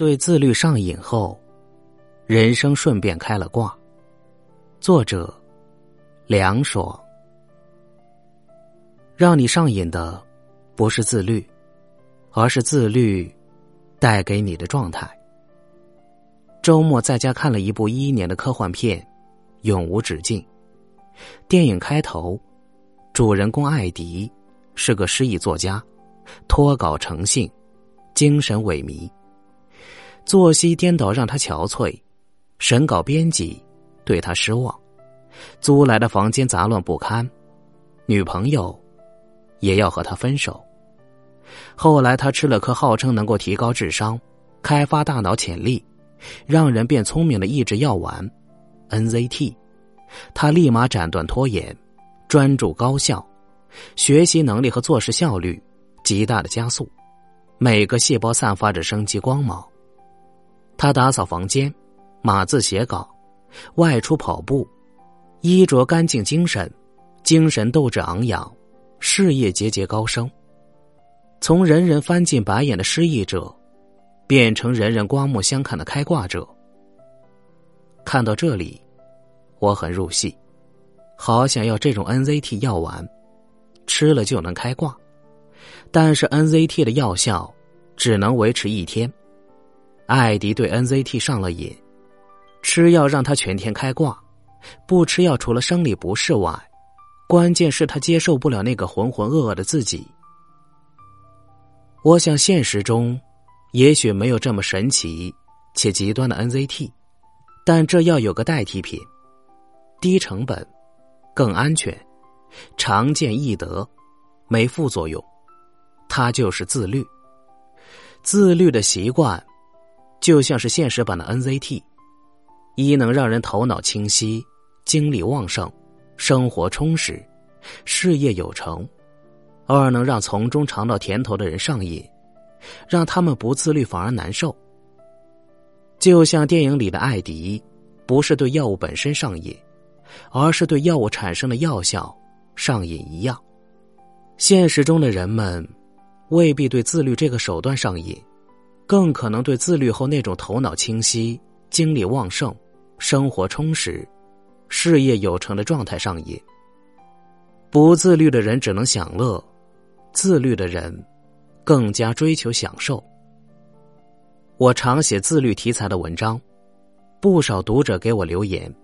对自律上瘾后，人生顺便开了挂。作者：凉爽。让你上瘾的不是自律，而是自律带给你的状态。周末在家看了一部一一年的科幻片《永无止境》。电影开头，主人公艾迪是个失忆作家，脱稿成性，精神萎靡。作息颠倒让他憔悴，审稿编辑对他失望，租来的房间杂乱不堪，女朋友也要和他分手。后来他吃了颗号称能够提高智商、开发大脑潜力、让人变聪明的抑制药丸 NZT，他立马斩断拖延，专注高效，学习能力和做事效率极大的加速，每个细胞散发着生机光芒。他打扫房间，码字写稿，外出跑步，衣着干净，精神，精神斗志昂扬，事业节节高升。从人人翻进白眼的失意者，变成人人刮目相看的开挂者。看到这里，我很入戏，好想要这种 NZT 药丸，吃了就能开挂。但是 NZT 的药效只能维持一天。艾迪对 NZT 上了瘾，吃药让他全天开挂，不吃药除了生理不适外，关键是他接受不了那个浑浑噩噩的自己。我想现实中，也许没有这么神奇且极端的 NZT，但这要有个代替品，低成本、更安全、常见易得、没副作用，它就是自律。自律的习惯。就像是现实版的 NZT，一能让人头脑清晰、精力旺盛、生活充实、事业有成；二能让从中尝到甜头的人上瘾，让他们不自律反而难受。就像电影里的艾迪，不是对药物本身上瘾，而是对药物产生的药效上瘾一样。现实中的人们未必对自律这个手段上瘾。更可能对自律后那种头脑清晰、精力旺盛、生活充实、事业有成的状态上瘾。不自律的人只能享乐，自律的人更加追求享受。我常写自律题材的文章，不少读者给我留言，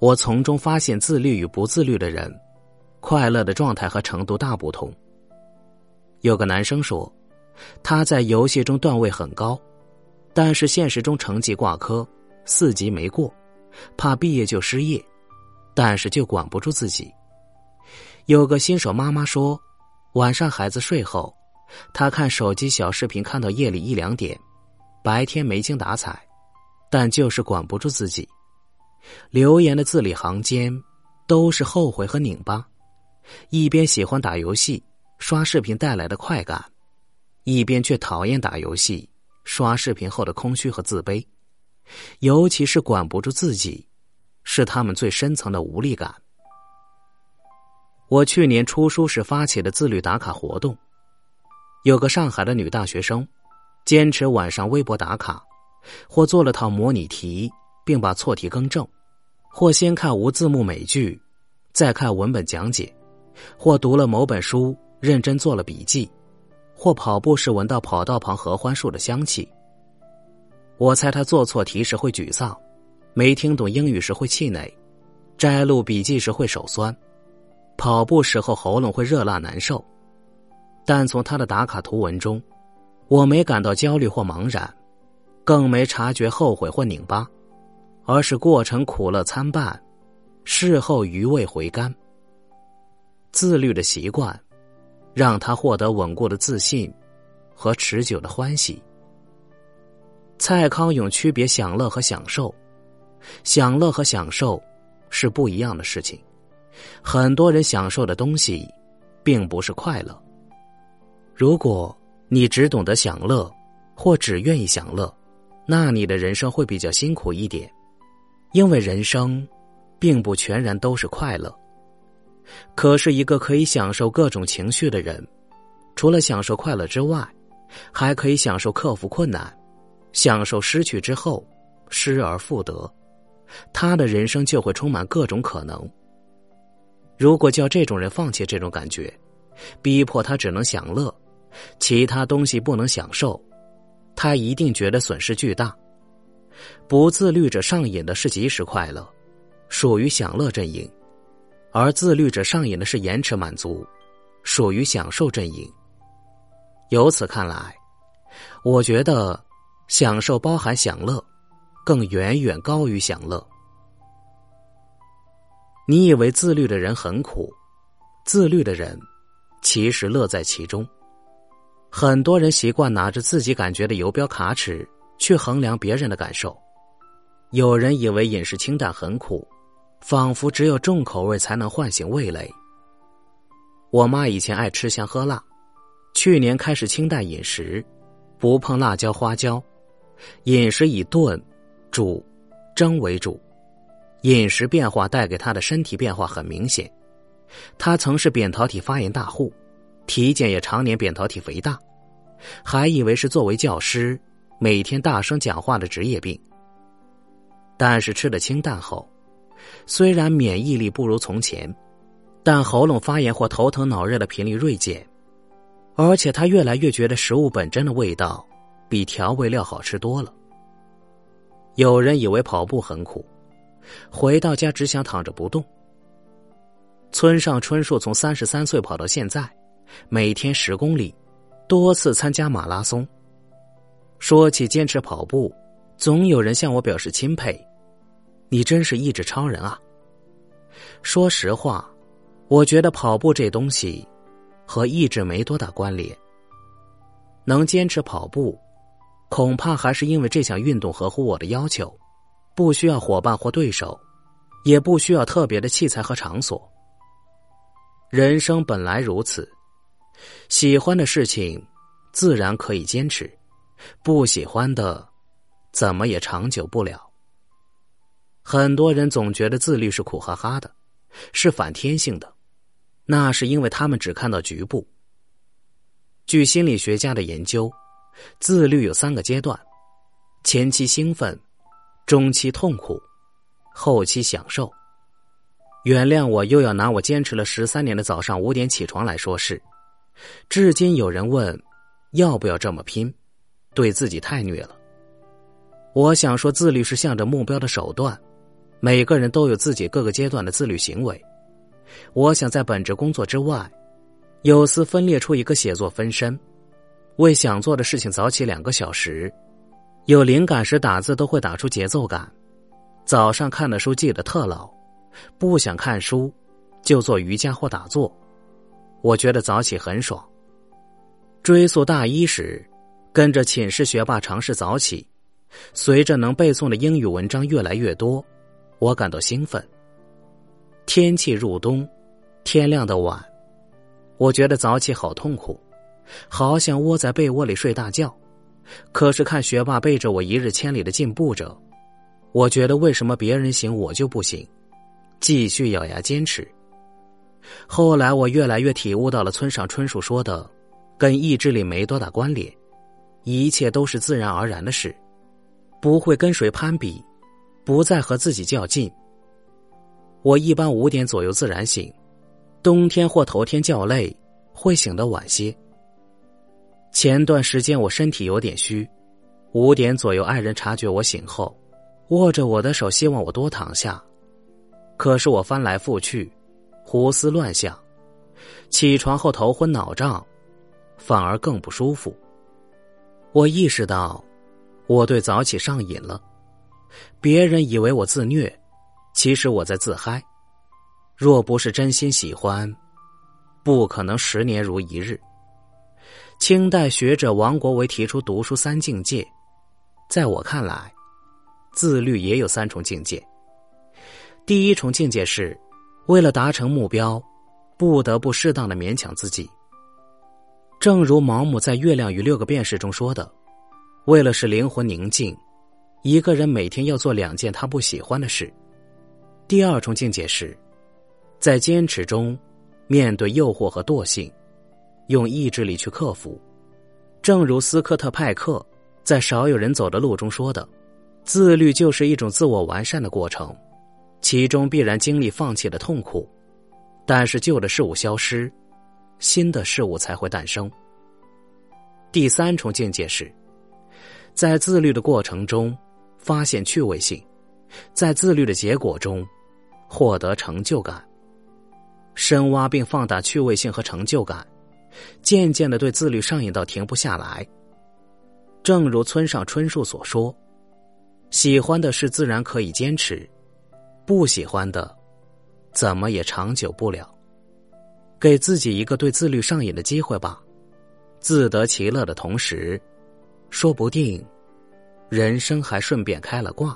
我从中发现自律与不自律的人，快乐的状态和程度大不同。有个男生说。他在游戏中段位很高，但是现实中成绩挂科，四级没过，怕毕业就失业，但是就管不住自己。有个新手妈妈说，晚上孩子睡后，她看手机小视频看到夜里一两点，白天没精打采，但就是管不住自己。留言的字里行间都是后悔和拧巴，一边喜欢打游戏、刷视频带来的快感。一边却讨厌打游戏、刷视频后的空虚和自卑，尤其是管不住自己，是他们最深层的无力感。我去年出书时发起的自律打卡活动，有个上海的女大学生，坚持晚上微博打卡，或做了套模拟题并把错题更正，或先看无字幕美剧，再看文本讲解，或读了某本书认真做了笔记。或跑步时闻到跑道旁合欢树的香气。我猜他做错题时会沮丧，没听懂英语时会气馁，摘录笔记时会手酸，跑步时候喉咙会热辣难受。但从他的打卡图文中，我没感到焦虑或茫然，更没察觉后悔或拧巴，而是过程苦乐参半，事后余味回甘。自律的习惯。让他获得稳固的自信和持久的欢喜。蔡康永区别享乐和享受，享乐和享受是不一样的事情。很多人享受的东西，并不是快乐。如果你只懂得享乐，或只愿意享乐，那你的人生会比较辛苦一点，因为人生并不全然都是快乐。可是，一个可以享受各种情绪的人，除了享受快乐之外，还可以享受克服困难，享受失去之后，失而复得，他的人生就会充满各种可能。如果叫这种人放弃这种感觉，逼迫他只能享乐，其他东西不能享受，他一定觉得损失巨大。不自律者上瘾的是即时快乐，属于享乐阵营；而自律者上瘾的是延迟满足，属于享受阵营。由此看来，我觉得享受包含享乐，更远远高于享乐。你以为自律的人很苦，自律的人其实乐在其中。很多人习惯拿着自己感觉的游标卡尺去衡量别人的感受。有人以为饮食清淡很苦，仿佛只有重口味才能唤醒味蕾。我妈以前爱吃香喝辣，去年开始清淡饮食，不碰辣椒花椒，饮食以炖、煮、蒸为主。饮食变化带给她的身体变化很明显，她曾是扁桃体发炎大户，体检也常年扁桃体肥大，还以为是作为教师每天大声讲话的职业病。但是吃的清淡后，虽然免疫力不如从前，但喉咙发炎或头疼脑热的频率锐减，而且他越来越觉得食物本真的味道比调味料好吃多了。有人以为跑步很苦。回到家只想躺着不动。村上春树从三十三岁跑到现在，每天十公里，多次参加马拉松。说起坚持跑步，总有人向我表示钦佩：“你真是意志超人啊！”说实话，我觉得跑步这东西和意志没多大关联。能坚持跑步，恐怕还是因为这项运动合乎我的要求。不需要伙伴或对手，也不需要特别的器材和场所。人生本来如此，喜欢的事情自然可以坚持，不喜欢的怎么也长久不了。很多人总觉得自律是苦哈哈的，是反天性的，那是因为他们只看到局部。据心理学家的研究，自律有三个阶段：前期兴奋。中期痛苦，后期享受。原谅我又要拿我坚持了十三年的早上五点起床来说事。至今有人问，要不要这么拼？对自己太虐了。我想说，自律是向着目标的手段。每个人都有自己各个阶段的自律行为。我想在本职工作之外，有丝分裂出一个写作分身，为想做的事情早起两个小时。有灵感时打字都会打出节奏感，早上看的书记得特牢，不想看书，就做瑜伽或打坐。我觉得早起很爽。追溯大一时，跟着寝室学霸尝试早起，随着能背诵的英语文章越来越多，我感到兴奋。天气入冬，天亮的晚，我觉得早起好痛苦，好想窝在被窝里睡大觉。可是看学霸背着我一日千里的进步着，我觉得为什么别人行我就不行？继续咬牙坚持。后来我越来越体悟到了村上春树说的，跟意志力没多大关联，一切都是自然而然的事，不会跟谁攀比，不再和自己较劲。我一般五点左右自然醒，冬天或头天较累，会醒得晚些。前段时间我身体有点虚，五点左右，爱人察觉我醒后，握着我的手，希望我多躺下。可是我翻来覆去，胡思乱想，起床后头昏脑胀，反而更不舒服。我意识到，我对早起上瘾了。别人以为我自虐，其实我在自嗨。若不是真心喜欢，不可能十年如一日。清代学者王国维提出读书三境界，在我看来，自律也有三重境界。第一重境界是，为了达成目标，不得不适当的勉强自己。正如毛姆在《月亮与六个便士》中说的：“为了使灵魂宁静，一个人每天要做两件他不喜欢的事。”第二重境界是，在坚持中，面对诱惑和惰性。用意志力去克服，正如斯科特派克在少有人走的路中说的，自律就是一种自我完善的过程，其中必然经历放弃的痛苦，但是旧的事物消失，新的事物才会诞生。第三重境界是，在自律的过程中发现趣味性，在自律的结果中获得成就感。深挖并放大趣味性和成就感，渐渐的对自律上瘾到停不下来。正如村上春树所说：“喜欢的事自然可以坚持，不喜欢的，怎么也长久不了。”给自己一个对自律上瘾的机会吧。自得其乐的同时，说不定，人生还顺便开了挂。